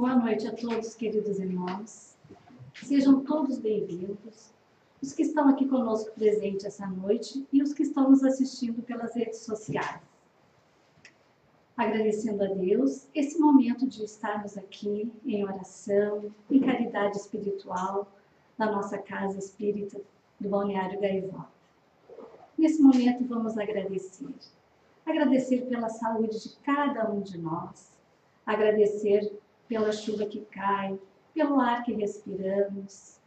Boa noite a todos, queridos irmãos. Sejam todos bem-vindos. Os que estão aqui conosco presentes essa noite e os que estão nos assistindo pelas redes sociais. Agradecendo a Deus esse momento de estarmos aqui em oração, em caridade espiritual, na nossa casa espírita do Balneário Gaivota. Nesse momento vamos agradecer. Agradecer pela saúde de cada um de nós, agradecer pela chuva que cai, pelo ar que respiramos,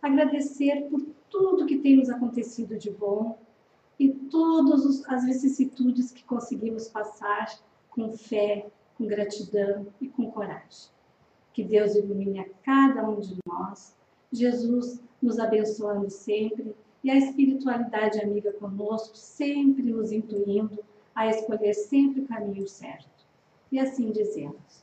agradecer por tudo que tem nos acontecido de bom e todas as vicissitudes que conseguimos passar com fé, com gratidão e com coragem. Que Deus ilumine a cada um de nós, Jesus nos abençoando sempre e a espiritualidade amiga conosco, sempre nos intuindo a escolher sempre o caminho certo. E assim dizemos: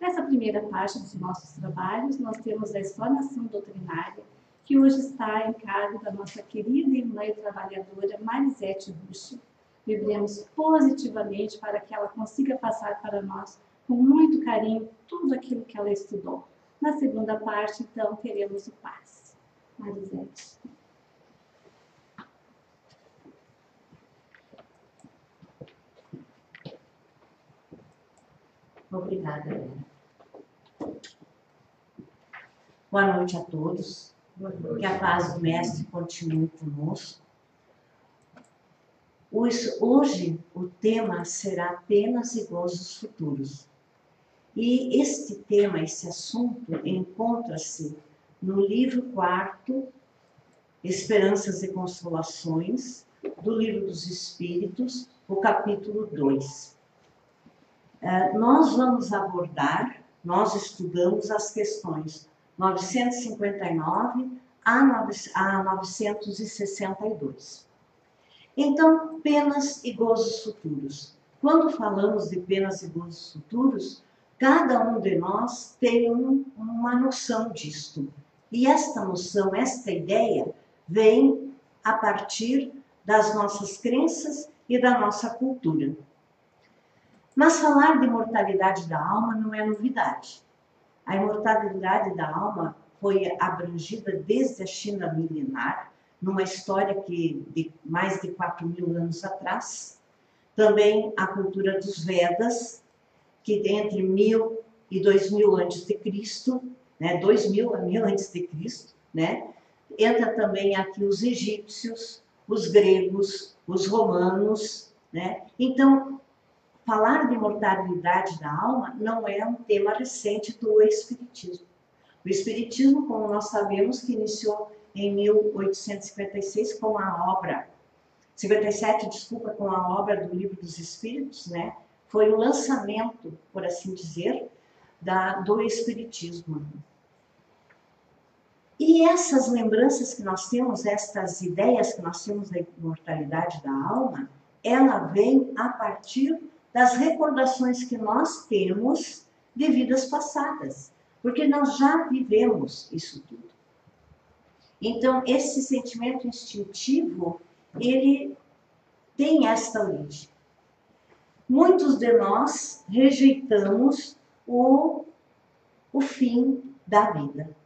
Nessa primeira parte dos nossos trabalhos, nós temos a explanação doutrinária, que hoje está em cargo da nossa querida irmã e trabalhadora Marisete Russo. Vibremos positivamente para que ela consiga passar para nós com muito carinho tudo aquilo que ela estudou. Na segunda parte, então, teremos o passe. Marisete. Obrigada, Helena. Boa noite a todos. Que a paz do Mestre continue conosco. Hoje o tema será penas e gozos futuros. E este tema, esse assunto, encontra-se no livro quarto, Esperanças e Consolações, do Livro dos Espíritos, o capítulo 2. Uh, nós vamos abordar, nós estudamos as questões 959 a 962. Então, penas e gozos futuros. Quando falamos de penas e gozos futuros, Cada um de nós tem um, uma noção disto. E esta noção, esta ideia, vem a partir das nossas crenças e da nossa cultura. Mas falar de imortalidade da alma não é novidade. A imortalidade da alma foi abrangida desde a China milenar, numa história que de mais de 4 mil anos atrás. Também a cultura dos Vedas, que entre mil e dois mil antes de Cristo, né, dois mil a mil antes de Cristo, né, entra também aqui os egípcios, os gregos, os romanos, né. Então, falar de imortalidade da alma não é um tema recente do espiritismo. O espiritismo, como nós sabemos, que iniciou em 1856 com a obra 57, desculpa, com a obra do Livro dos Espíritos, né? foi o lançamento, por assim dizer, da, do Espiritismo. E essas lembranças que nós temos, estas ideias que nós temos da imortalidade da alma, ela vem a partir das recordações que nós temos de vidas passadas, porque nós já vivemos isso tudo. Então, esse sentimento instintivo, ele tem esta origem muitos de nós rejeitamos o, o fim da vida.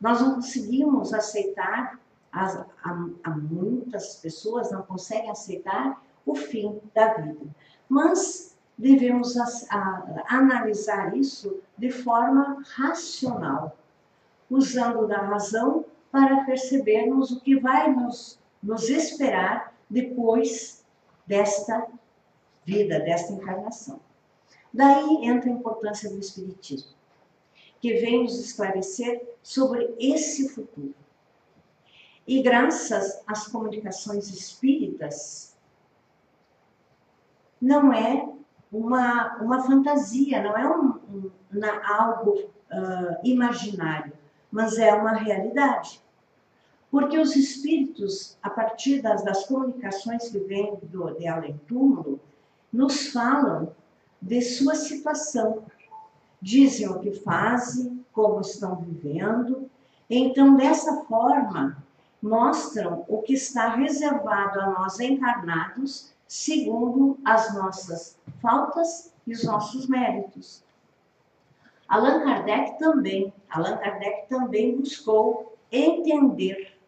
Nós não conseguimos aceitar, as, a, muitas pessoas não conseguem aceitar o fim da vida. Mas devemos a, a, analisar isso de forma racional, usando da razão para percebermos o que vai nos, nos esperar depois desta vida, desta encarnação. Daí entra a importância do Espiritismo, que vem nos esclarecer sobre esse futuro. E graças às comunicações espíritas, não é uma, uma fantasia, não é um, um, algo uh, imaginário. mas é uma realidade. Porque os espíritos, a partir das, das comunicações que vêm do, de além túmulo, nos falam de sua situação. Dizem o que fazem, como estão vivendo. Então, dessa forma, mostram o que está reservado a nós encarnados, segundo as nossas faltas e os nossos méritos. Allan Kardec também, Allan Kardec também buscou entender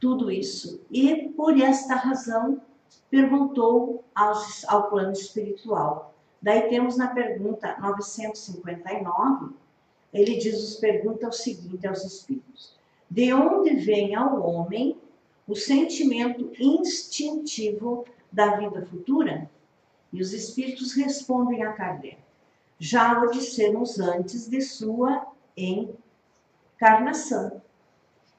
tudo isso e por esta razão perguntou aos, ao plano espiritual. Daí temos na pergunta 959, ele diz, pergunta o seguinte aos espíritos: De onde vem ao homem o sentimento instintivo da vida futura? E os espíritos respondem a Kardec: Já o dissemos antes de sua encarnação.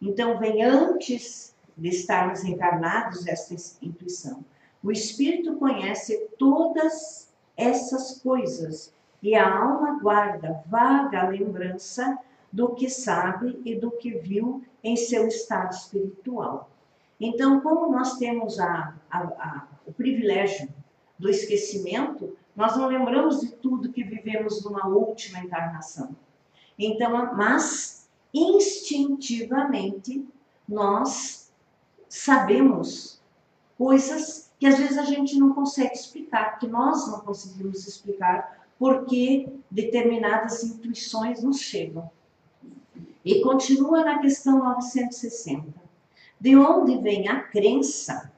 Então, vem antes de estarmos encarnados esta intuição. O espírito conhece todas essas coisas e a alma guarda vaga lembrança do que sabe e do que viu em seu estado espiritual. Então, como nós temos a, a, a, o privilégio do esquecimento, nós não lembramos de tudo que vivemos numa última encarnação. Então, mas instintivamente nós sabemos coisas que às vezes a gente não consegue explicar, que nós não conseguimos explicar porque determinadas intuições nos chegam. E continua na questão 960. De onde vem a crença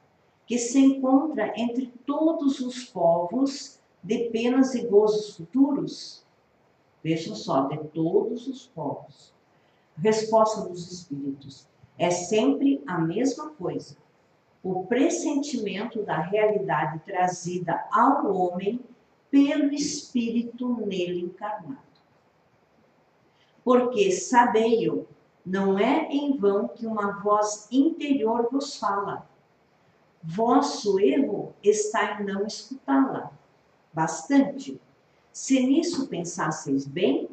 que se encontra entre todos os povos de penas e gozos futuros? Vejam só, de todos os povos. Resposta dos espíritos: é sempre a mesma coisa. O pressentimento da realidade trazida ao homem pelo espírito nele encarnado. Porque sabei-o, não é em vão que uma voz interior vos fala. Vosso erro está em não escutá-la. Bastante. Se nisso pensasseis bem,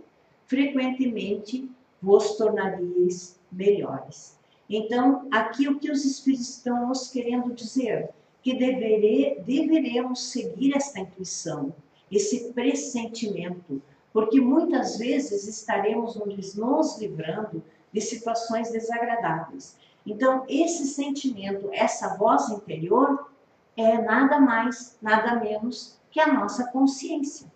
frequentemente vos tornaríeis melhores. Então, aqui o que os Espíritos estão nos querendo dizer? Que devere, deveremos seguir esta intuição, esse pressentimento, porque muitas vezes estaremos nos livrando de situações desagradáveis. Então, esse sentimento, essa voz interior, é nada mais, nada menos que a nossa consciência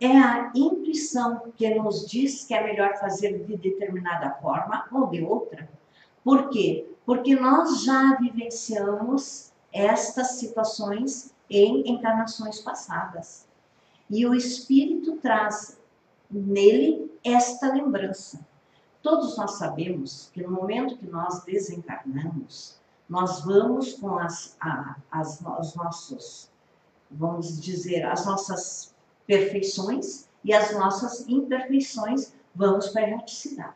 é a intuição que nos diz que é melhor fazer de determinada forma ou de outra. Por quê? Porque nós já vivenciamos estas situações em encarnações passadas. E o espírito traz nele esta lembrança. Todos nós sabemos que no momento que nós desencarnamos, nós vamos com as, a, as, os nossos, vamos dizer, as nossas perfeições e as nossas imperfeições, vamos para a erraticidade.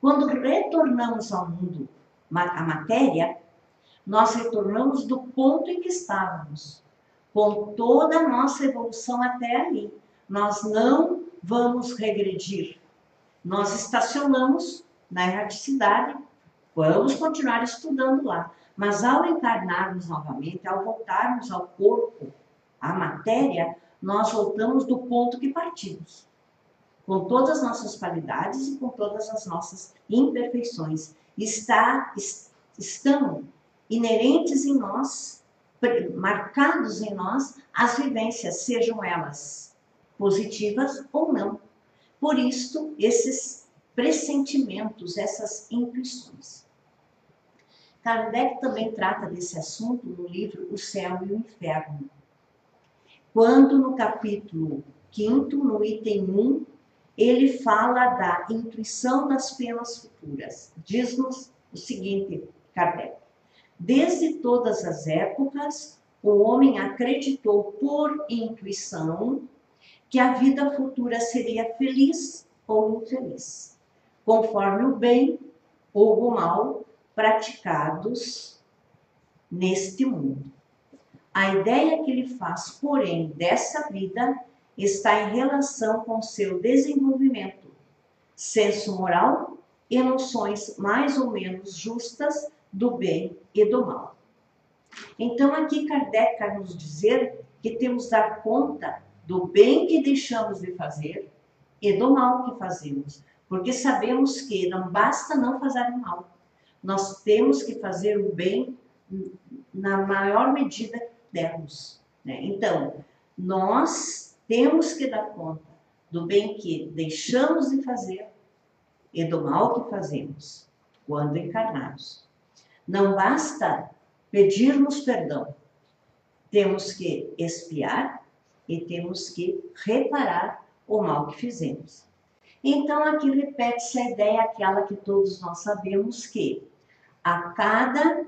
Quando retornamos ao mundo, a matéria, nós retornamos do ponto em que estávamos, com toda a nossa evolução até ali. Nós não vamos regredir. Nós estacionamos na erraticidade, vamos continuar estudando lá. Mas ao encarnarmos novamente, ao voltarmos ao corpo, à matéria, nós voltamos do ponto que partimos, com todas as nossas qualidades e com todas as nossas imperfeições. Está, estão inerentes em nós, marcados em nós, as vivências, sejam elas positivas ou não. Por isto, esses pressentimentos, essas intuições. Kardec também trata desse assunto no livro O Céu e o Inferno, quando no capítulo 5, no item 1, ele fala da intuição das penas futuras. Diz-nos o seguinte, Kardec. Desde todas as épocas, o homem acreditou por intuição que a vida futura seria feliz ou infeliz, conforme o bem ou o mal praticados neste mundo. A ideia que ele faz, porém, dessa vida está em relação com seu desenvolvimento, senso moral e noções mais ou menos justas do bem e do mal. Então, aqui Kardec quer nos dizer que temos que dar conta do bem que deixamos de fazer e do mal que fazemos, porque sabemos que não basta não fazer mal, nós temos que fazer o bem na maior medida que dermos. Né? Então, nós temos que dar conta do bem que deixamos de fazer e do mal que fazemos quando encarnados. Não basta pedirmos perdão, temos que espiar e temos que reparar o mal que fizemos. Então aqui repete-se a ideia aquela que todos nós sabemos que a cada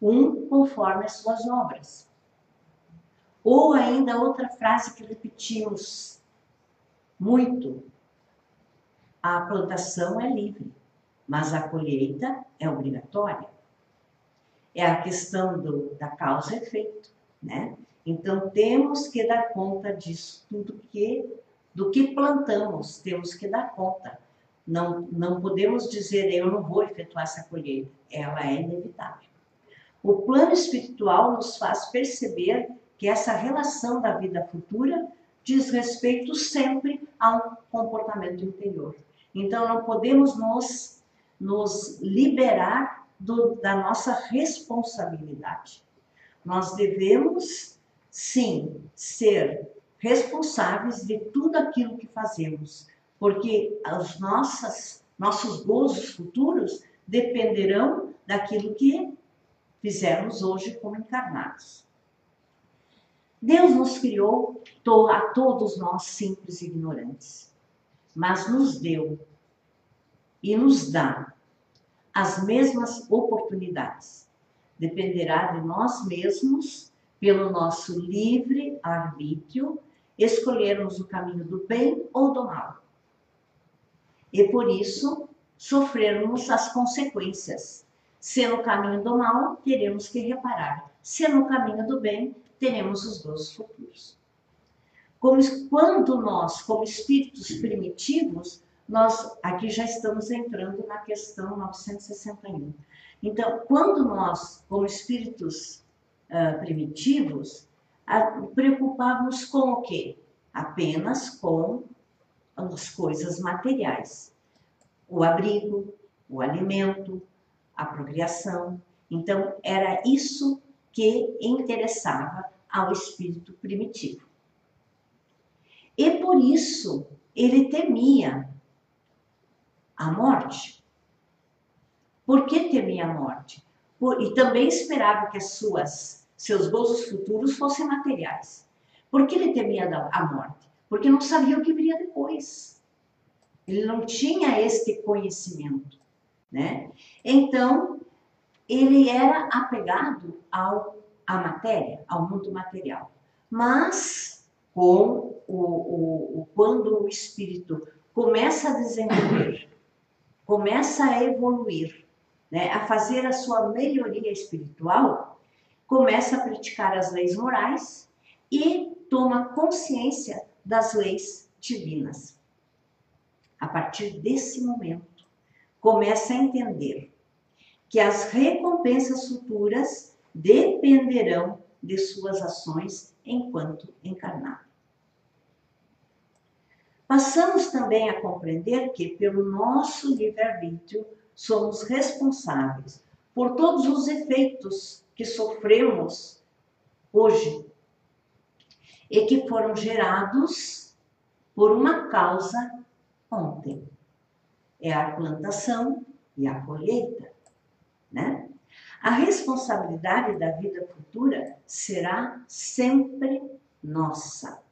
um conforme as suas obras. Ou ainda outra frase que repetimos muito: a plantação é livre, mas a colheita é obrigatória. É a questão do, da causa e efeito, né? Então temos que dar conta disso tudo que do que plantamos, temos que dar conta. Não, não podemos dizer eu não vou efetuar essa colheita, ela é inevitável. O plano espiritual nos faz perceber que essa relação da vida futura diz respeito sempre a um comportamento interior. Então, não podemos nos, nos liberar do, da nossa responsabilidade. Nós devemos, sim, ser responsáveis de tudo aquilo que fazemos, porque os nossas, nossos gozos futuros dependerão daquilo que fizermos hoje como encarnados. Deus nos criou a todos nós simples e ignorantes, mas nos deu e nos dá as mesmas oportunidades. Dependerá de nós mesmos, pelo nosso livre arbítrio, escolhermos o caminho do bem ou do mal. E por isso sofrermos as consequências se no caminho do mal, teremos que reparar. Se no caminho do bem, teremos os dois futuros. Como, quando nós, como espíritos primitivos, nós aqui já estamos entrando na questão 961. Então, quando nós, como espíritos uh, primitivos, preocupávamos com o quê? Apenas com as coisas materiais. O abrigo, o alimento, a procriação. Então, era isso que interessava ao espírito primitivo. E por isso ele temia a morte. Por que temia a morte? Por, e também esperava que as suas seus gozos futuros fossem materiais. Por que ele temia a morte? Porque não sabia o que viria depois. Ele não tinha este conhecimento né? Então, ele era apegado ao, à matéria, ao mundo material. Mas, com o, o, o, quando o espírito começa a desenvolver, começa a evoluir, né, a fazer a sua melhoria espiritual, começa a praticar as leis morais e toma consciência das leis divinas. A partir desse momento, começa a entender que as recompensas futuras dependerão de suas ações enquanto encarnado. Passamos também a compreender que, pelo nosso livre-arbítrio, somos responsáveis por todos os efeitos que sofremos hoje e que foram gerados por uma causa ontem é a plantação e a colheita, né? A responsabilidade da vida futura será sempre nossa.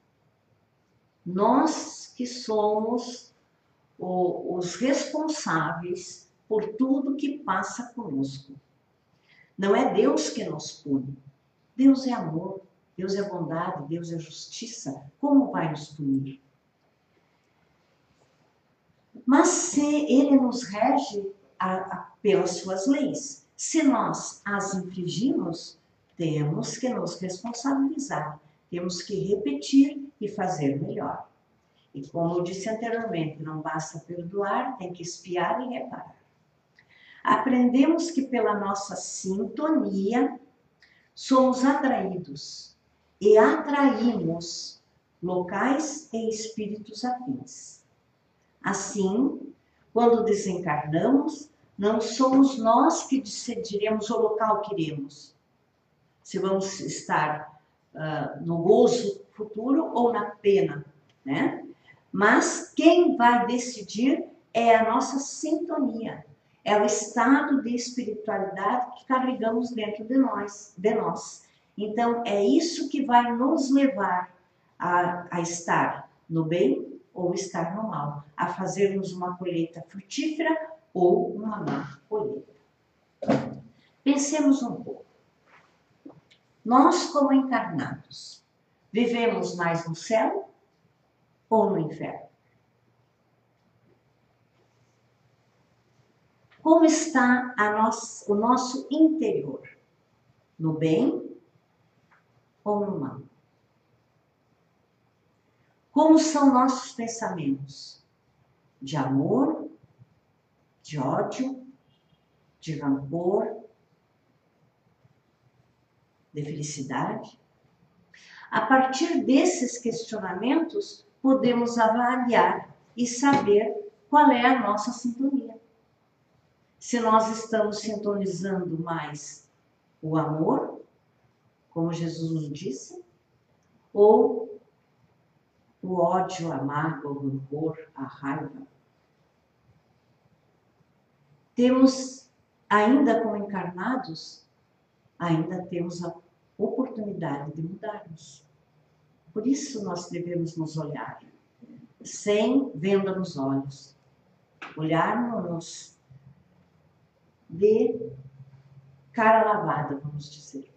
Nós que somos os responsáveis por tudo que passa conosco. Não é Deus que nos pune. Deus é amor, Deus é bondade, Deus é justiça. Como vai nos punir? mas se ele nos rege a, a, pelas suas leis. Se nós as infringimos, temos que nos responsabilizar. temos que repetir e fazer melhor. E como eu disse anteriormente, não basta perdoar, tem que espiar e reparar. Aprendemos que pela nossa sintonia somos atraídos e atraímos locais e espíritos afins. Assim, quando desencarnamos, não somos nós que decidiremos o local que iremos. Se vamos estar uh, no gozo futuro ou na pena, né? Mas quem vai decidir é a nossa sintonia, é o estado de espiritualidade que carregamos dentro de nós, de nós. Então é isso que vai nos levar a, a estar no bem ou estar no mal, a fazermos uma colheita frutífera ou uma má colheita. Pensemos um pouco. Nós, como encarnados, vivemos mais no céu ou no inferno? Como está o nosso interior? No bem ou no mal? Como são nossos pensamentos? De amor, de ódio, de rancor, de felicidade? A partir desses questionamentos, podemos avaliar e saber qual é a nossa sintonia. Se nós estamos sintonizando mais o amor, como Jesus nos disse, ou o ódio, a mágoa, o rancor, a raiva. Temos, ainda como encarnados, ainda temos a oportunidade de mudarmos. Por isso nós devemos nos olhar, sem venda nos olhos, olharmos de cara lavada, vamos dizer.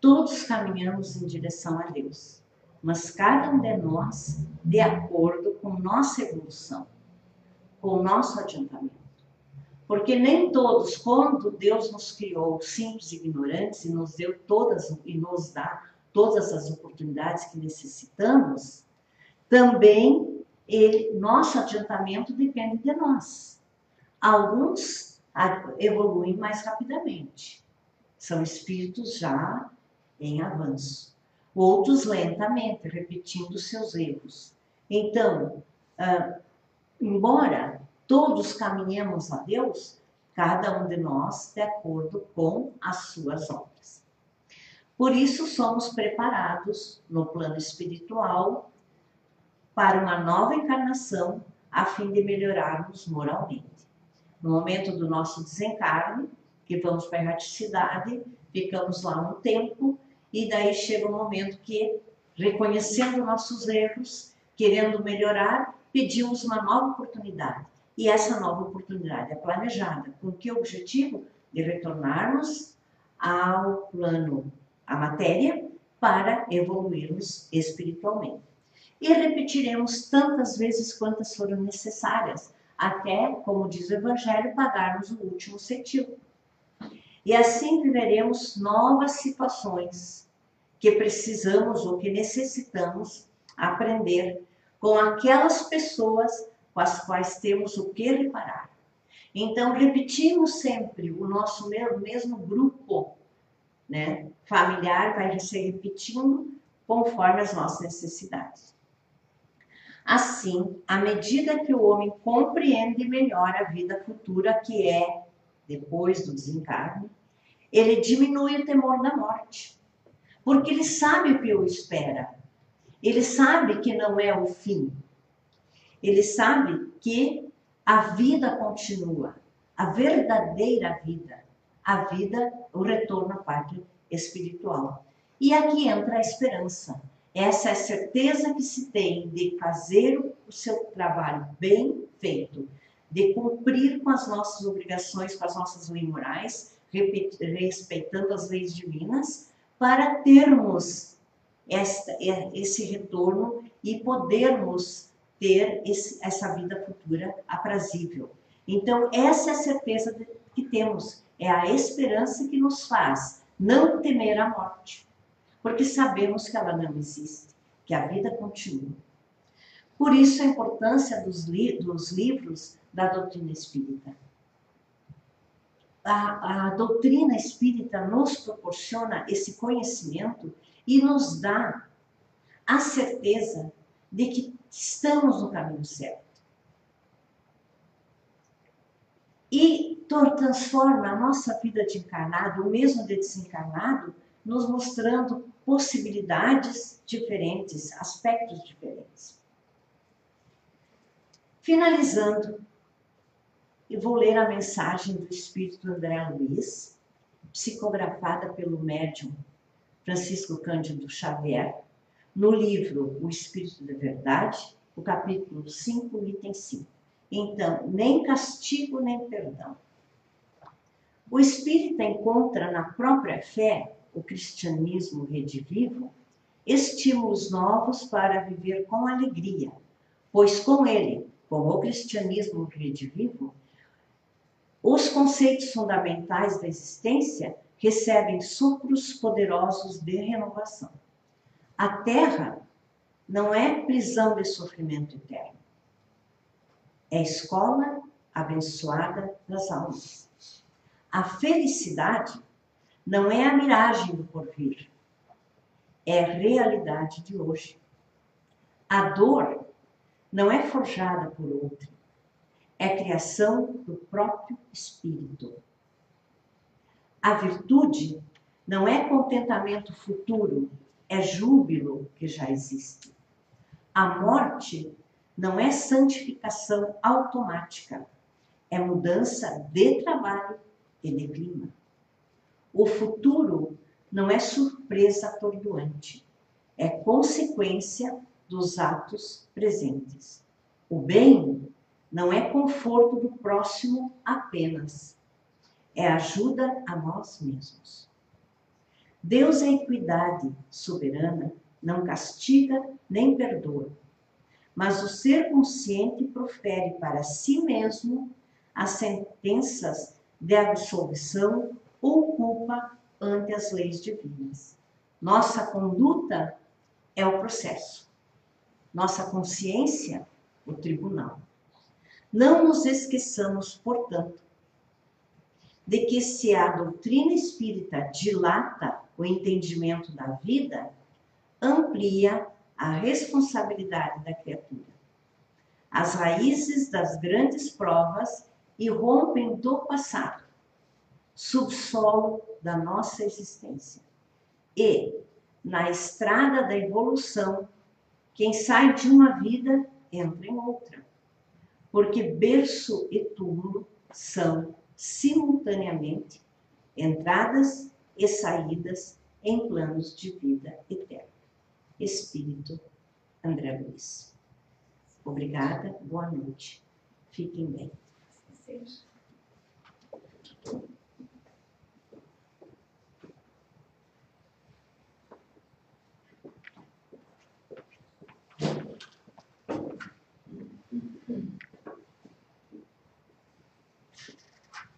Todos caminhamos em direção a Deus mas cada um de nós de acordo com nossa evolução, com o nosso adiantamento. Porque nem todos, quando Deus nos criou simples e ignorantes e nos deu todas e nos dá todas as oportunidades que necessitamos, também ele, nosso adiantamento depende de nós. Alguns evoluem mais rapidamente, são espíritos já em avanço outros lentamente, repetindo seus erros. Então, ah, embora todos caminhemos a Deus, cada um de nós de acordo com as suas obras. Por isso, somos preparados no plano espiritual para uma nova encarnação a fim de melhorarmos moralmente. No momento do nosso desencarne, que vamos para a erraticidade, ficamos lá um tempo e daí chega o momento que, reconhecendo nossos erros, querendo melhorar, pedimos uma nova oportunidade. E essa nova oportunidade é planejada. Com que objetivo? De retornarmos ao plano, à matéria, para evoluirmos espiritualmente. E repetiremos tantas vezes quantas forem necessárias, até, como diz o Evangelho, pagarmos o último centavo. E assim viveremos novas situações que precisamos ou que necessitamos aprender com aquelas pessoas com as quais temos o que reparar. Então, repetimos sempre o nosso mesmo grupo né, familiar, vai se repetindo conforme as nossas necessidades. Assim, à medida que o homem compreende melhor a vida futura que é depois do desencarne, ele diminui o temor da morte, porque ele sabe o que o espera. Ele sabe que não é o fim. Ele sabe que a vida continua, a verdadeira vida, a vida, o retorno à pátria espiritual. E aqui entra a esperança. Essa é a certeza que se tem de fazer o seu trabalho bem feito, de cumprir com as nossas obrigações, com as nossas leis morais, respeitando as leis divinas, para termos esta, esse retorno e podermos ter esse, essa vida futura aprazível. Então, essa é a certeza que temos, é a esperança que nos faz não temer a morte. Porque sabemos que ela não existe, que a vida continua. Por isso a importância dos, li dos livros da doutrina espírita. A, a doutrina espírita nos proporciona esse conhecimento e nos dá a certeza de que estamos no caminho certo. E transforma a nossa vida de encarnado, o mesmo de desencarnado, nos mostrando possibilidades diferentes, aspectos diferentes. Finalizando, eu vou ler a mensagem do Espírito André Luiz, psicografada pelo médium Francisco Cândido Xavier, no livro O Espírito da Verdade, o capítulo 5, item 5. Então, nem castigo nem perdão. O espírita encontra na própria fé, o cristianismo redivivo, estímulos novos para viver com alegria, pois com ele, com o cristianismo redivivo, os conceitos fundamentais da existência recebem sopros poderosos de renovação. A terra não é prisão de sofrimento eterno. É escola abençoada das almas. A felicidade não é a miragem do porvir, é a realidade de hoje. A dor não é forjada por outro, é criação do próprio espírito. A virtude não é contentamento futuro, é júbilo que já existe. A morte não é santificação automática, é mudança de trabalho e de clima. O futuro não é surpresa atordoante, é consequência dos atos presentes. O bem não é conforto do próximo apenas, é ajuda a nós mesmos. Deus é equidade soberana, não castiga nem perdoa. Mas o ser consciente profere para si mesmo as sentenças de absolvição ou culpa ante as leis divinas. Nossa conduta é o processo. Nossa consciência, o tribunal. Não nos esqueçamos, portanto, de que se a doutrina espírita dilata o entendimento da vida, amplia a responsabilidade da criatura. As raízes das grandes provas irrompem do passado, subsolo da nossa existência. E, na estrada da evolução, quem sai de uma vida entra em outra. Porque berço e túmulo são simultaneamente entradas e saídas em planos de vida eterna. Espírito André Luiz. Obrigada, boa noite. Fiquem bem.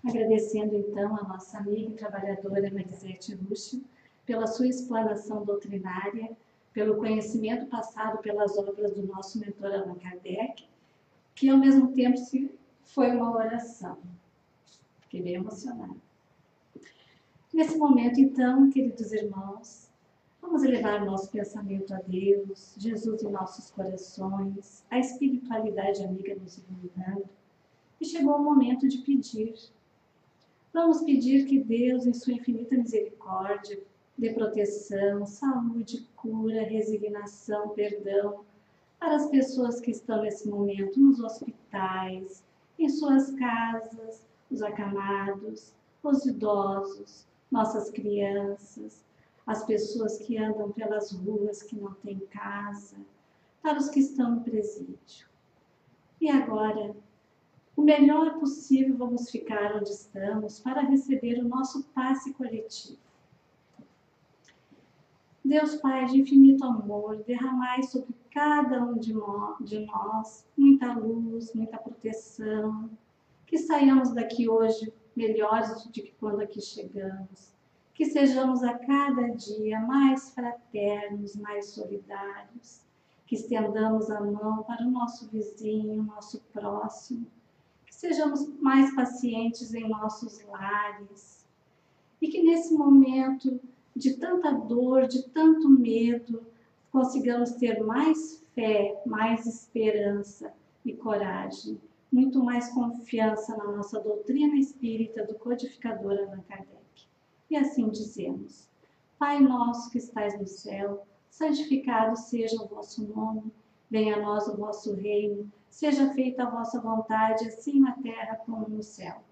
Agradecendo então a nossa amiga e trabalhadora Marisete Lúcio pela sua explanação doutrinária, pelo conhecimento passado pelas obras do nosso mentor Allan Kardec, que ao mesmo tempo foi uma oração. Fiquei bem emocionada. Nesse momento, então, queridos irmãos, vamos elevar nosso pensamento a Deus, Jesus em nossos corações, a espiritualidade amiga nos iluminando. E chegou o momento de pedir Vamos pedir que Deus, em sua infinita misericórdia, dê proteção, saúde, cura, resignação, perdão para as pessoas que estão nesse momento nos hospitais, em suas casas, os acamados, os idosos, nossas crianças, as pessoas que andam pelas ruas que não têm casa, para os que estão no presídio. E agora, o melhor possível vamos ficar onde estamos para receber o nosso passe coletivo. Deus Pai de infinito amor, derramai sobre cada um de nós muita luz, muita proteção, que saiamos daqui hoje melhores do que quando aqui chegamos, que sejamos a cada dia mais fraternos, mais solidários, que estendamos a mão para o nosso vizinho, nosso próximo, sejamos mais pacientes em nossos lares e que nesse momento de tanta dor, de tanto medo, consigamos ter mais fé, mais esperança e coragem, muito mais confiança na nossa doutrina espírita do codificador Allan Kardec. E assim dizemos: Pai nosso que estais no céu, santificado seja o vosso nome, venha a nós o vosso reino, seja feita a vossa vontade, assim na terra como no céu.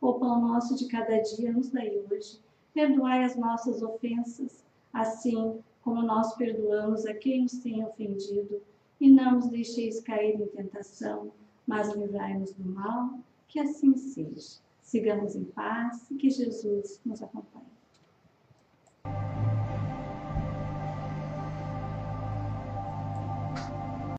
O pão nosso de cada dia nos dai hoje, perdoai as nossas ofensas, assim como nós perdoamos a quem nos tem ofendido, e não nos deixeis cair em tentação, mas livrai-nos do mal, que assim seja. Sigamos em paz e que Jesus nos acompanhe.